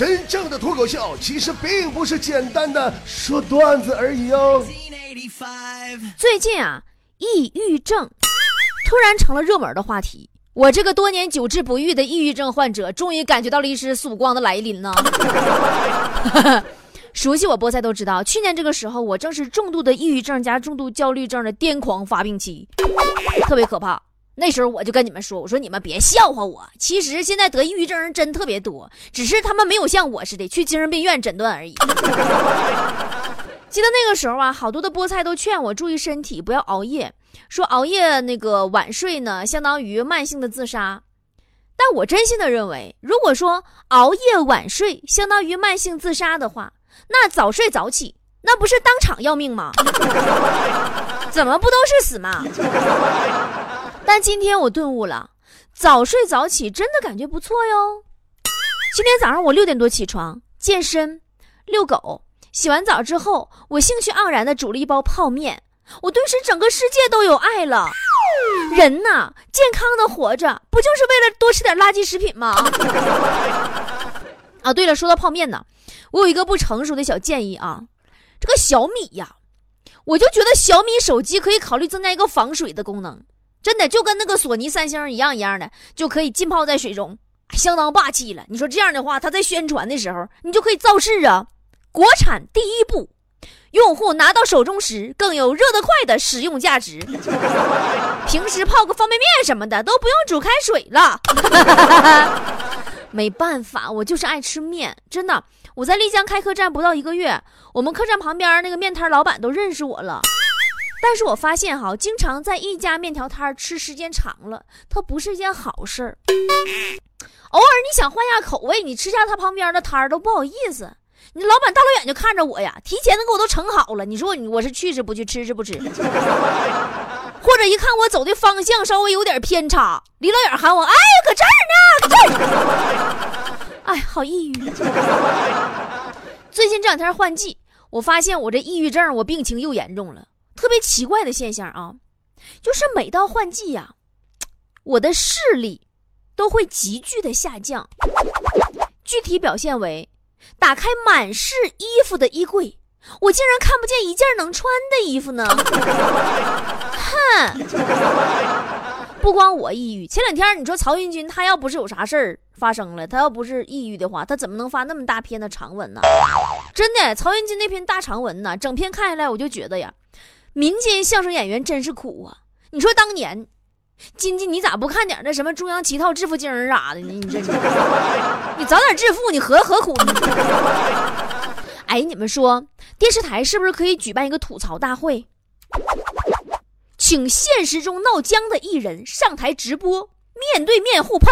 真正的脱口秀其实并不是简单的说段子而已哦。最近啊，抑郁症突然成了热门的话题。我这个多年久治不愈的抑郁症患者，终于感觉到了一丝曙光的来临呢。熟悉我菠菜都知道，去年这个时候，我正是重度的抑郁症加重度焦虑症的癫狂发病期，特别可怕。那时候我就跟你们说，我说你们别笑话我，其实现在得抑郁症人真特别多，只是他们没有像我似的去精神病院诊断而已。记得那个时候啊，好多的菠菜都劝我注意身体，不要熬夜，说熬夜那个晚睡呢，相当于慢性的自杀。但我真心的认为，如果说熬夜晚睡相当于慢性自杀的话，那早睡早起，那不是当场要命吗？怎么不都是死吗？但今天我顿悟了，早睡早起真的感觉不错哟。今天早上我六点多起床健身、遛狗，洗完澡之后，我兴趣盎然的煮了一包泡面，我顿时整个世界都有爱了。人呐，健康的活着，不就是为了多吃点垃圾食品吗？啊，对了，说到泡面呢，我有一个不成熟的小建议啊，这个小米呀，我就觉得小米手机可以考虑增加一个防水的功能。真的就跟那个索尼、三星一样一样的，就可以浸泡在水中，相当霸气了。你说这样的话，他在宣传的时候，你就可以造势啊！国产第一步，用户拿到手中时更有热得快的使用价值。平时泡个方便面什么的都不用煮开水了。没办法，我就是爱吃面，真的。我在丽江开客栈不到一个月，我们客栈旁边那个面摊老板都认识我了。但是我发现哈，经常在一家面条摊吃时间长了，它不是一件好事儿。偶尔你想换下口味，你吃下他旁边的摊儿都不好意思。你老板大老远就看着我呀，提前都给我都盛好了。你说我我是去是不去，吃是不吃？或者一看我走的方向稍微有点偏差，离老远喊我，哎，搁这儿呢，搁这儿。哎，好抑郁。最近这两天换季，我发现我这抑郁症，我病情又严重了。特别奇怪的现象啊，就是每到换季呀，我的视力都会急剧的下降。具体表现为，打开满是衣服的衣柜，我竟然看不见一件能穿的衣服呢。哼，不光我抑郁，前两天你说曹云金他要不是有啥事儿发生了，他要不是抑郁的话，他怎么能发那么大篇的长文呢？真的，曹云金那篇大长文呢，整篇看下来，我就觉得呀。民间相声演员真是苦啊！你说当年，金金你咋不看点那什么中央七套致富经啥的呢？你这，你早点致富，你何何苦呢？哎，你们说电视台是不是可以举办一个吐槽大会，请现实中闹僵的艺人上台直播，面对面互喷，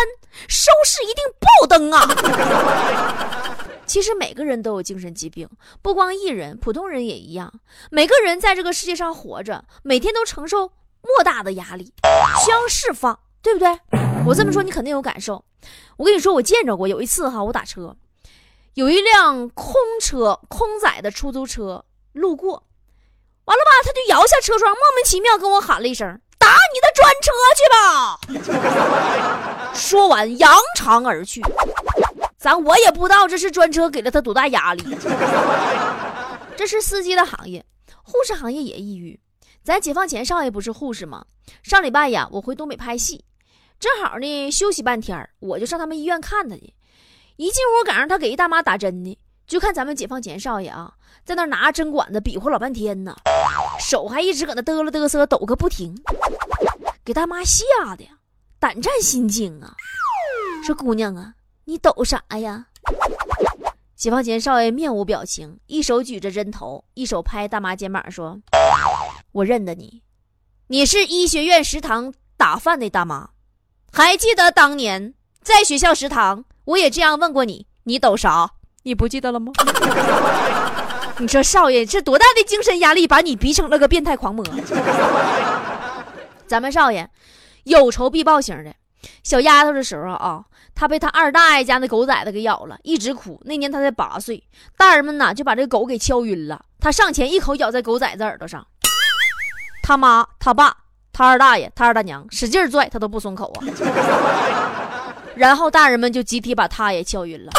收视一定爆灯啊！其实每个人都有精神疾病，不光艺人，普通人也一样。每个人在这个世界上活着，每天都承受莫大的压力，需要释放，对不对？我这么说你肯定有感受。我跟你说，我见着过，有一次哈，我打车，有一辆空车、空载的出租车路过，完了吧，他就摇下车窗，莫名其妙跟我喊了一声：“打你的专车去吧！” 说完扬长而去。咱我也不知道这是专车给了他多大压力。这是司机的行业，护士行业也抑郁。咱解放前少爷不是护士吗？上礼拜呀，我回东北拍戏，正好呢休息半天，我就上他们医院看他去。一进屋赶上他给一大妈打针呢，就看咱们解放前少爷啊，在那拿针管子比划老半天呢，手还一直搁那嘚了嘚瑟抖个不停，给大妈吓得胆战心惊啊！说姑娘啊。你抖啥呀？解放前少爷面无表情，一手举着针头，一手拍大妈肩膀，说：“我认得你，你是医学院食堂打饭的大妈。还记得当年在学校食堂，我也这样问过你，你抖啥？你不记得了吗？你说少爷这多大的精神压力，把你逼成了个变态狂魔？咱们少爷有仇必报型的。”小丫头的时候啊，她被她二大爷家那狗崽子给咬了，一直哭。那年她才八岁，大人们呢就把这狗给敲晕了，她上前一口咬在狗崽子耳朵上。他妈、他爸、他二大爷、他二大娘使劲拽，他都不松口啊。然后大人们就集体把他也敲晕了。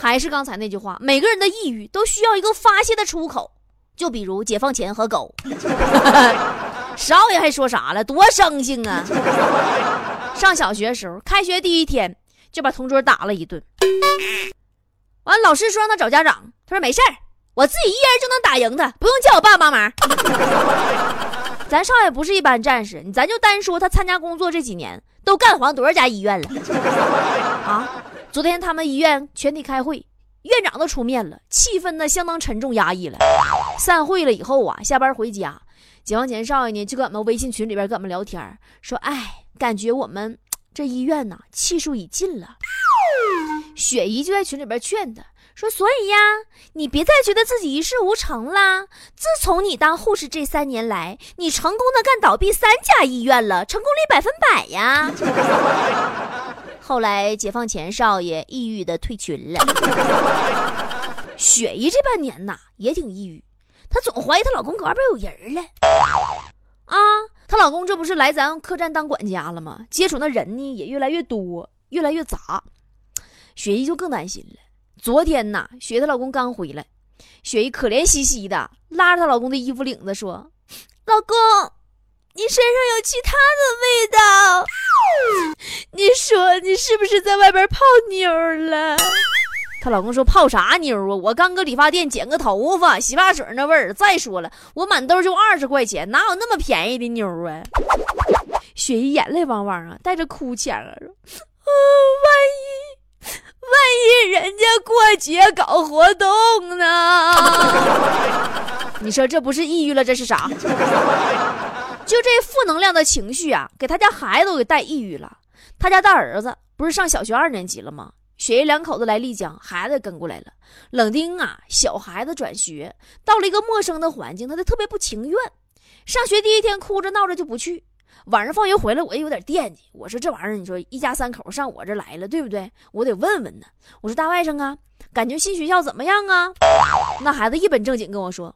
还是刚才那句话，每个人的抑郁都需要一个发泄的出口，就比如解放前和狗。少爷还说啥了？多生性啊！上小学的时候，开学第一天就把同桌打了一顿。完，老师说让他找家长，他说没事儿，我自己一人就能打赢他，不用叫我爸帮忙。咱少爷不是一般战士，咱就单说他参加工作这几年，都干黄多少家医院了 啊！昨天他们医院全体开会，院长都出面了，气氛呢相当沉重压抑了。散会了以后啊，下班回家。解放前少爷呢，就搁俺们微信群里边跟俺们聊天，说：“哎，感觉我们 这医院呐，气数已尽了。”雪姨就在群里边劝他说：“所以呀，你别再觉得自己一事无成啦。自从你当护士这三年来，你成功的干倒闭三家医院了，成功率百分百呀。”后来解放前少爷抑郁的退群了。雪姨这半年呐，也挺抑郁。她总怀疑她老公搁外边有人了，啊，她老公这不是来咱客栈当管家了吗？接触那人呢也越来越多，越来越杂，雪姨就更担心了。昨天呐，雪姨她老公刚回来，雪姨可怜兮兮的拉着她老公的衣服领子说：“老公，你身上有其他的味道，你说你是不是在外边泡妞了？”她老公说：“泡啥妞啊？我刚搁理发店剪个头发，洗发水那味儿。再说了，我满兜就二十块钱，哪有那么便宜的妞啊？”雪姨眼泪汪汪啊，带着哭腔啊，说：“啊，万一万一人家过节搞活动呢？你说这不是抑郁了，这是啥？就这负能量的情绪啊，给他家孩子都给带抑郁了。他家大儿子不是上小学二年级了吗？”雪姨两口子来丽江，孩子跟过来了。冷丁啊，小孩子转学到了一个陌生的环境，他就特别不情愿。上学第一天哭着闹着就不去。晚上放学回来，我也有点惦记。我说这玩意儿，你说一家三口上我这来了，对不对？我得问问呢。我说大外甥啊，感觉新学校怎么样啊？那孩子一本正经跟我说：“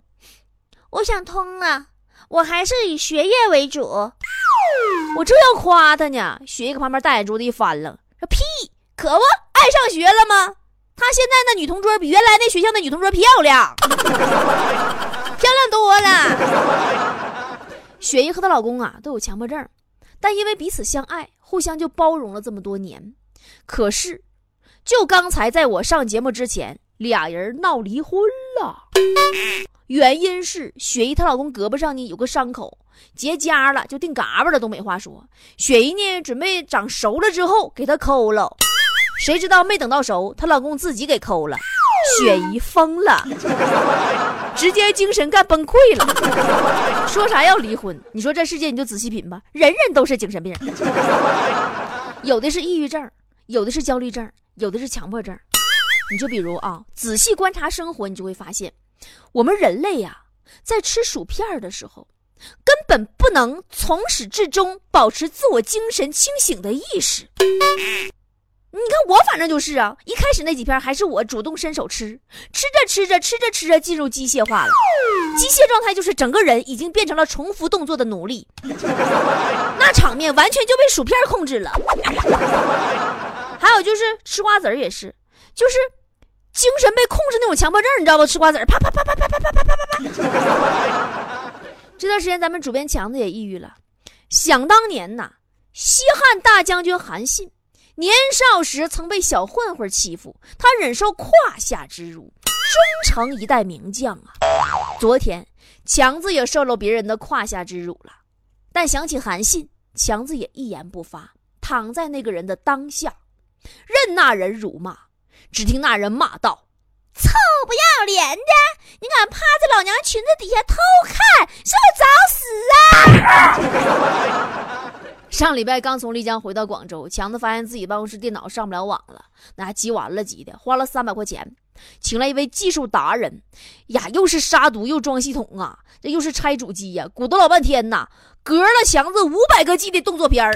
我想通了，我还是以学业为主。”我这要夸他呢，雪姨搁旁边大眼珠子一翻了，说：“屁，可不。”爱上学了吗？他现在那女同桌比原来那学校的女同桌漂亮，漂亮多了。雪姨和她老公啊都有强迫症，但因为彼此相爱，互相就包容了这么多年。可是，就刚才在我上节目之前，俩人闹离婚了。原因是雪姨她老公胳膊上呢有个伤口结痂了，就定嘎巴了，都没话说。雪姨呢准备长熟了之后给他抠了。谁知道没等到熟，她老公自己给抠了，雪姨疯了，直接精神干崩溃了，说啥要离婚？你说这世界你就仔细品吧，人人都是精神病，有的是抑郁症，有的是焦虑症，有的是强迫症。你就比如啊，仔细观察生活，你就会发现，我们人类呀，在吃薯片的时候，根本不能从始至终保持自我精神清醒的意识。你看我反正就是啊，一开始那几片还是我主动伸手吃，吃着吃着吃着吃着进入机械化了，机械状态就是整个人已经变成了重复动作的奴隶，那场面完全就被薯片控制了。还有就是吃瓜子儿也是，就是精神被控制那种强迫症，你知道不？吃瓜子儿啪啪啪啪啪啪啪啪啪啪。这段时间咱们主编强子也抑郁了，想当年呐，西汉大将军韩信。年少时曾被小混混欺负，他忍受胯下之辱，终成一代名将啊！昨天强子也受了别人的胯下之辱了，但想起韩信，强子也一言不发，躺在那个人的当下，任那人辱骂。只听那人骂道：“臭不要脸的，你敢趴在老娘裙子底下偷看，是不是找死啊！” 上礼拜刚从丽江回到广州，强子发现自己办公室电脑上不了网了，那还急完了急的，花了三百块钱，请来一位技术达人，呀，又是杀毒又装系统啊，这又是拆主机呀，鼓捣老半天呐，隔了强子五百个 G 的动作片儿。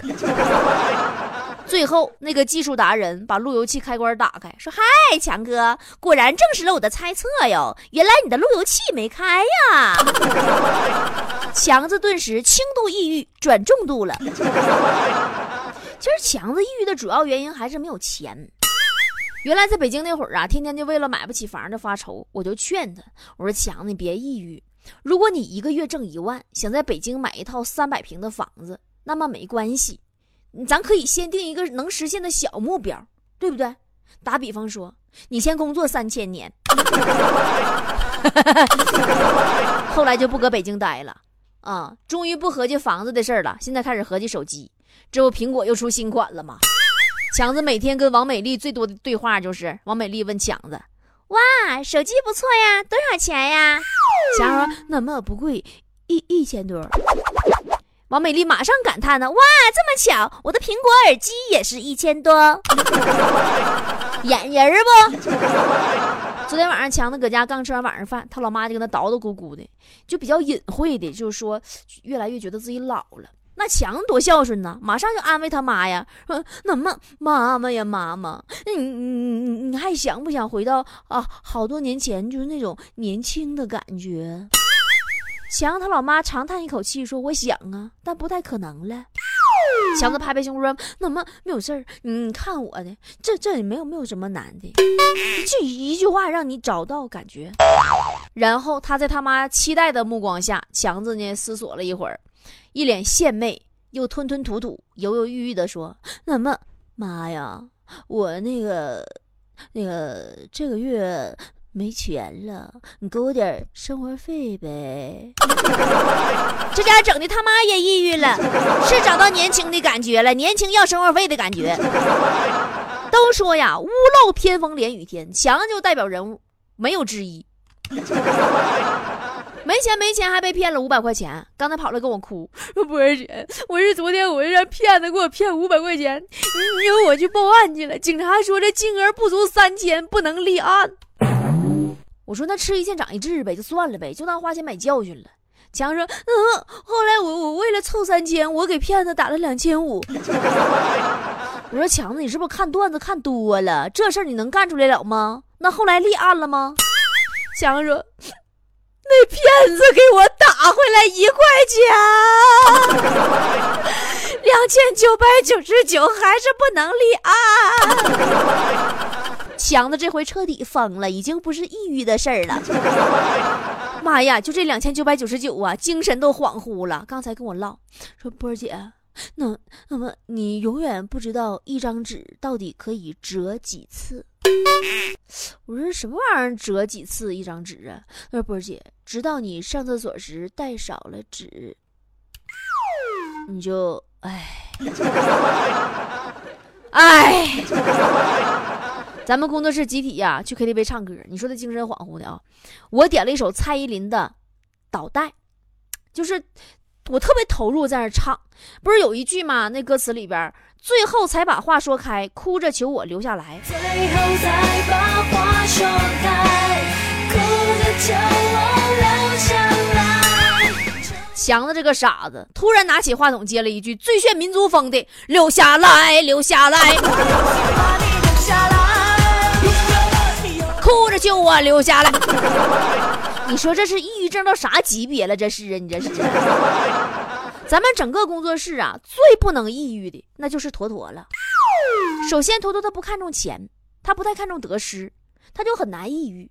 最后，那个技术达人把路由器开关打开，说：“嗨，强哥，果然证实了我的猜测哟，原来你的路由器没开呀。”强子顿时轻度抑郁转重度了。其实，强子抑郁的主要原因还是没有钱。原来在北京那会儿啊，天天就为了买不起房子发愁，我就劝他，我说强子，你别抑郁。如果你一个月挣一万，想在北京买一套三百平的房子，那么没关系，咱可以先定一个能实现的小目标，对不对？打比方说，你先工作三千年，后来就不搁北京待了，啊，终于不合计房子的事了，现在开始合计手机。这不苹果又出新款了吗？强子每天跟王美丽最多的对话就是王美丽问强子：“哇，手机不错呀，多少钱呀？”强说：“那么不贵，一一千多。”王美丽马上感叹呢：“哇，这么巧，我的苹果耳机也是一千多，眼人不？”昨天晚上强子搁家刚吃完晚上饭，他老妈就跟他叨叨咕咕的，就比较隐晦的，就是说越来越觉得自己老了。那强多孝顺呢，马上就安慰他妈呀，说：“那妈妈妈呀，妈妈，你你你你还想不想回到啊好多年前就是那种年轻的感觉？”强他老妈长叹一口气说：“我想啊，但不太可能了。”强子拍拍胸说：“那么没有事儿，你看我的，这这也没有没有什么难的，就一句话让你找到感觉。”然后他在他妈期待的目光下，强子呢思索了一会儿。一脸献媚，又吞吞吐吐、犹犹豫豫地说：“那么，妈呀，我那个、那个这个月没钱了，你给我点生活费呗。”这家整的他妈也抑郁了，是找到年轻的感觉了，年轻要生活费的感觉。都说呀，屋漏偏逢连雨天，强就代表人物，没有之一。没钱没钱，还被骗了五百块钱。刚才跑来跟我哭，说波儿姐，我是昨天我让骗子给我骗五百块钱，因为我去报案去了。警察说这金额不足三千，不能立案。我说那吃一堑长一智呗，就算了呗，就当花钱买教训了。强说，嗯，后来我我为了凑三千，我给骗子打了两千五。我说强子，你是不是看段子看多了？这事儿你能干出来了吗？那后来立案了吗？强说。那骗子给我打回来一块钱，两千九百九十九还是不能立案。强子这回彻底疯了，已经不是抑郁的事儿了。妈呀，就这两千九百九十九啊，精神都恍惚了。刚才跟我唠说，波儿姐，那那么你永远不知道一张纸到底可以折几次。我说什么玩意儿折几次一张纸啊？他说波儿姐，直到你上厕所时带少了纸，你就哎哎。咱们工作室集体呀去 KTV 唱歌，你说他精神恍惚的啊？我点了一首蔡依林的《倒带》，就是我特别投入在那唱，不是有一句吗？那歌词里边。最后才把话说开，哭着求我留下来。最后才把话说开，哭着求我留下来。强子这个傻子，突然拿起话筒接了一句最炫民族风的“留下来，留下来”，哭着求我留下来。你说这是抑郁症到啥级别了？这是啊，你这是。咱们整个工作室啊，最不能抑郁的那就是坨坨了。首先，坨坨他不看重钱，他不太看重得失，他就很难抑郁。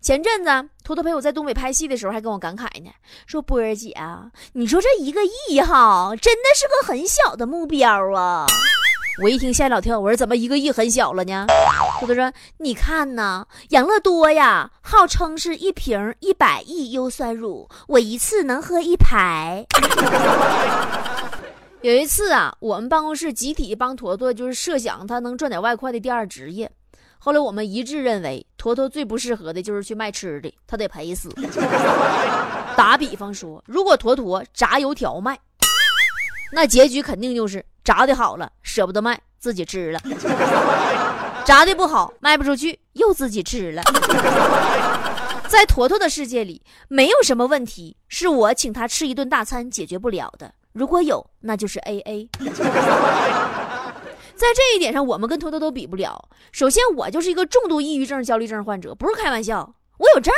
前阵子，坨坨陪我在东北拍戏的时候，还跟我感慨呢，说波儿姐啊，你说这一个亿哈，真的是个很小的目标啊。我一听吓一老跳，我说怎么一个亿很小了呢？坨坨说：“你看呐，养乐多呀，号称是一瓶一百亿优酸乳，我一次能喝一排。有一次啊，我们办公室集体帮坨坨就是设想他能赚点外快的第二职业，后来我们一致认为，坨坨最不适合的就是去卖吃的，他得赔死。打比方说，如果坨坨炸油条卖，那结局肯定就是。炸的好了，舍不得卖，自己吃了；炸的不好，卖不出去，又自己吃了。在坨坨的世界里，没有什么问题是我请他吃一顿大餐解决不了的。如果有，那就是 A A。在这一点上，我们跟坨坨都比不了。首先，我就是一个重度抑郁症、焦虑症患者，不是开玩笑，我有证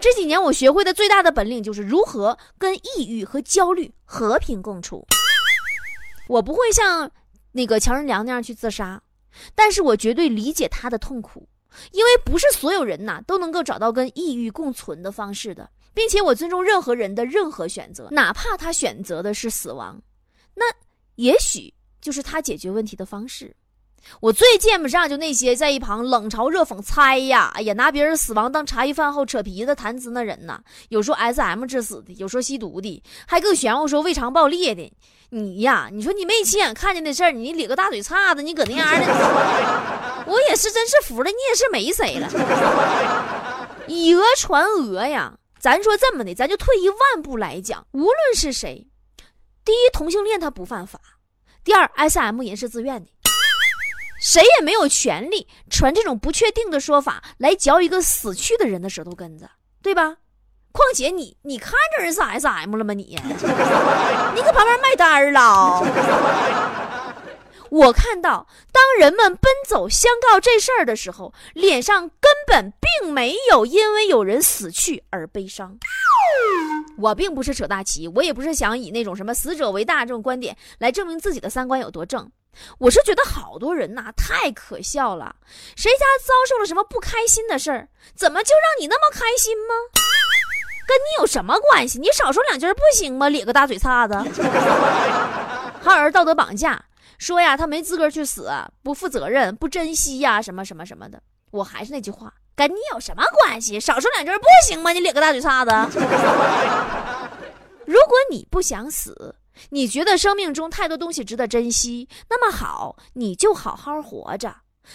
这几年我学会的最大的本领就是如何跟抑郁和焦虑和平共处。我不会像那个乔任梁那样去自杀，但是我绝对理解他的痛苦，因为不是所有人呐都能够找到跟抑郁共存的方式的，并且我尊重任何人的任何选择，哪怕他选择的是死亡，那也许就是他解决问题的方式。我最见不上就那些在一旁冷嘲热讽猜呀，哎呀，拿别人死亡当茶余饭后扯皮子谈资那人呐，有说 S M 致死的，有说吸毒的，还更玄乎说胃肠爆裂的。你呀，你说你没亲眼看见的事儿，你咧个大嘴叉子，你搁那样的，我也是真是服了，你也是没谁了。以讹传讹呀，咱说这么的，咱就退一万步来讲，无论是谁，第一，同性恋他不犯法；第二，S M 人是自愿的。谁也没有权利传这种不确定的说法来嚼一个死去的人的舌头根子，对吧？况且你你看着人是 S M 了吗？你你搁旁边卖单了？我看到当人们奔走相告这事儿的时候，脸上根本并没有因为有人死去而悲伤。我并不是扯大旗，我也不是想以那种什么死者为大这种观点来证明自己的三观有多正。我是觉得好多人呐太可笑了，谁家遭受了什么不开心的事儿，怎么就让你那么开心吗？跟你有什么关系？你少说两句不行吗？咧个大嘴叉子。还有人道德绑架，说呀他没资格去死，不负责任，不珍惜呀什么什么什么的。我还是那句话，跟你有什么关系？少说两句不行吗？你咧个大嘴叉子。如果你不想死。你觉得生命中太多东西值得珍惜，那么好，你就好好活着。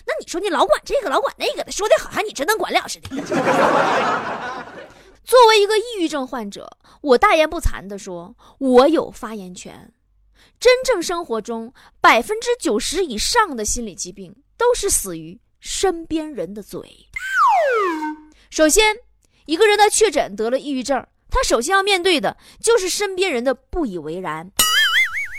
那你说你老管这个老管那个的，说的好像你真能管了似的。作为一个抑郁症患者，我大言不惭地说，我有发言权。真正生活中，百分之九十以上的心理疾病都是死于身边人的嘴。首先，一个人的确诊得了抑郁症。他首先要面对的就是身边人的不以为然。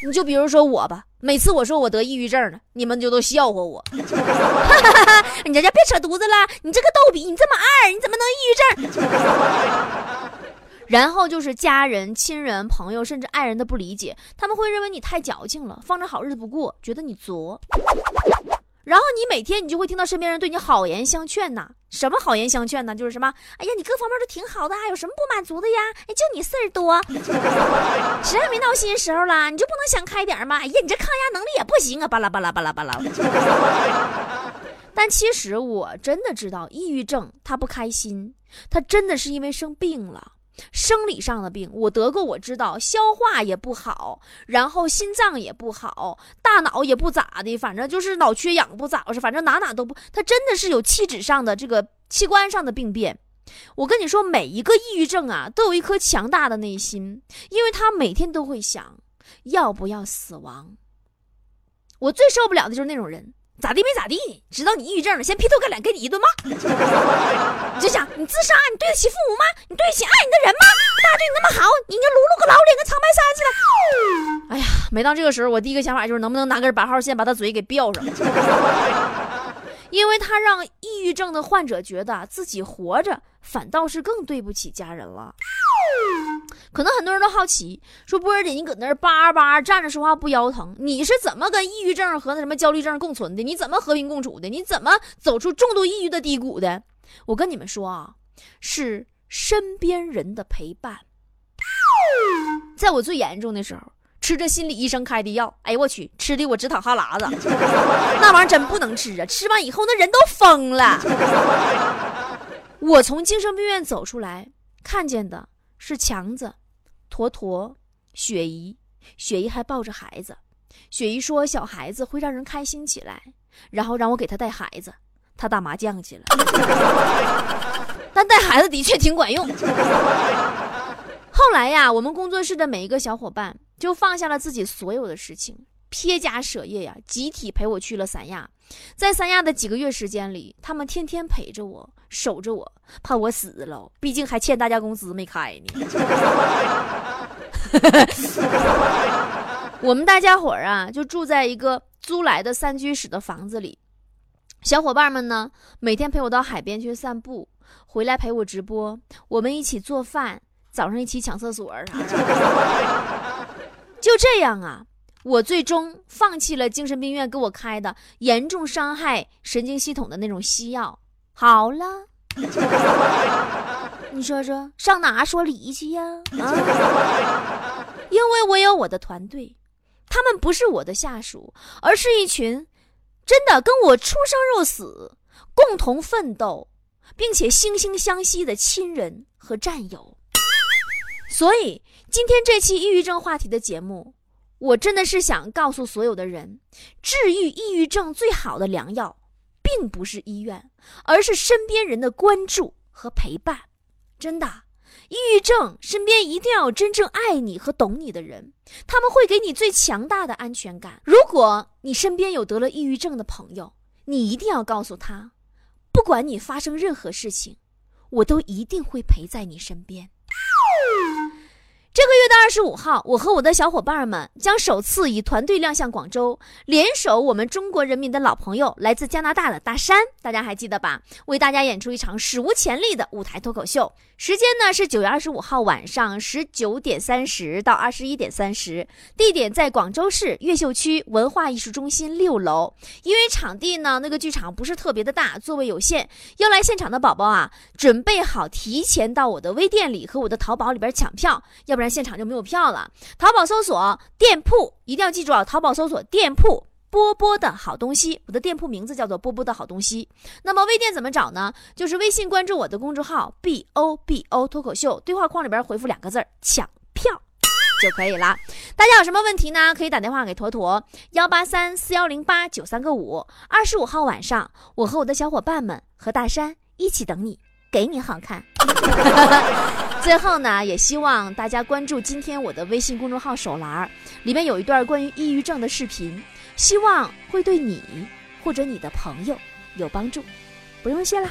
你就比如说我吧，每次我说我得抑郁症了，你们就都笑话我。你这家别扯犊子了，你这个逗比，你这么二，你怎么能抑郁症？然后就是家人、亲人、朋友，甚至爱人的不理解，他们会认为你太矫情了，放着好日子不过，觉得你作。然后你每天你就会听到身边人对你好言相劝呐，什么好言相劝呢？就是什么，哎呀，你各方面都挺好的，有什么不满足的呀？哎，就你事儿多，谁还没闹心时候了？你就不能想开点吗？哎呀，你这抗压能力也不行啊，巴拉巴拉巴拉巴拉。但其实我真的知道，抑郁症他不开心，他真的是因为生病了。生理上的病我得过，我知道消化也不好，然后心脏也不好，大脑也不咋的，反正就是脑缺氧不咋回事，反正哪哪都不，他真的是有气质上的这个器官上的病变。我跟你说，每一个抑郁症啊，都有一颗强大的内心，因为他每天都会想要不要死亡。我最受不了的就是那种人。咋地没咋地，知道你抑郁症了，先劈头盖脸给你一顿骂。你就想你自杀，你对得起父母吗？你对得起爱你的人吗？大对你那么好，你应该撸撸个老脸跟长白山似的。哎呀，每当这个时候，我第一个想法就是能不能拿根八号线把他嘴给吊上，因为他让抑郁症的患者觉得自己活着反倒是更对不起家人了。可能很多人都好奇，说波儿姐，你搁那儿叭叭站着说话不腰疼，你是怎么跟抑郁症和那什么焦虑症共存的？你怎么和平共处的？你怎么走出重度抑郁的低谷的？我跟你们说啊，是身边人的陪伴。在我最严重的时候，吃着心理医生开的药，哎呦我去，吃的我直淌哈喇子，那玩意儿真不能吃啊！吃完以后那人都疯了。我从精神病院走出来，看见的。是强子、坨坨、雪姨，雪姨还抱着孩子。雪姨说：“小孩子会让人开心起来。”然后让我给他带孩子，他打麻将去了。但带孩子的确挺管用。后来呀，我们工作室的每一个小伙伴就放下了自己所有的事情，撇家舍业呀，集体陪我去了三亚。在三亚的几个月时间里，他们天天陪着我。守着我，怕我死了，毕竟还欠大家工资没开呢。我们大家伙儿啊，就住在一个租来的三居室的房子里。小伙伴们呢，每天陪我到海边去散步，回来陪我直播，我们一起做饭，早上一起抢厕所。就这样啊，我最终放弃了精神病院给我开的严重伤害神经系统的那种西药。好了，你说说上哪说理去呀？啊，因为我有我的团队，他们不是我的下属，而是一群真的跟我出生入死、共同奋斗，并且惺惺相惜的亲人和战友。所以今天这期抑郁症话题的节目。我真的是想告诉所有的人，治愈抑郁症最好的良药，并不是医院，而是身边人的关注和陪伴。真的，抑郁症身边一定要有真正爱你和懂你的人，他们会给你最强大的安全感。如果你身边有得了抑郁症的朋友，你一定要告诉他，不管你发生任何事情，我都一定会陪在你身边。这个月的二十五号，我和我的小伙伴们将首次以团队亮相广州，联手我们中国人民的老朋友，来自加拿大的大山，大家还记得吧？为大家演出一场史无前例的舞台脱口秀。时间呢是九月二十五号晚上十九点三十到二十一点三十，地点在广州市越秀区文化艺术中心六楼。因为场地呢那个剧场不是特别的大，座位有限，要来现场的宝宝啊，准备好提前到我的微店里和我的淘宝里边抢票，要不然现场就没有票了。淘宝搜索店铺，一定要记住啊，淘宝搜索店铺。波波的好东西，我的店铺名字叫做波波的好东西。那么微店怎么找呢？就是微信关注我的公众号 B O B O 脱口秀，对话框里边回复两个字抢票就可以了。大家有什么问题呢？可以打电话给坨坨幺八三四幺零八九三个五。二十五号晚上，我和我的小伙伴们和大山一起等你，给你好看。最后呢，也希望大家关注今天我的微信公众号手栏，里面有一段关于抑郁症的视频。希望会对你或者你的朋友有帮助，不用谢啦。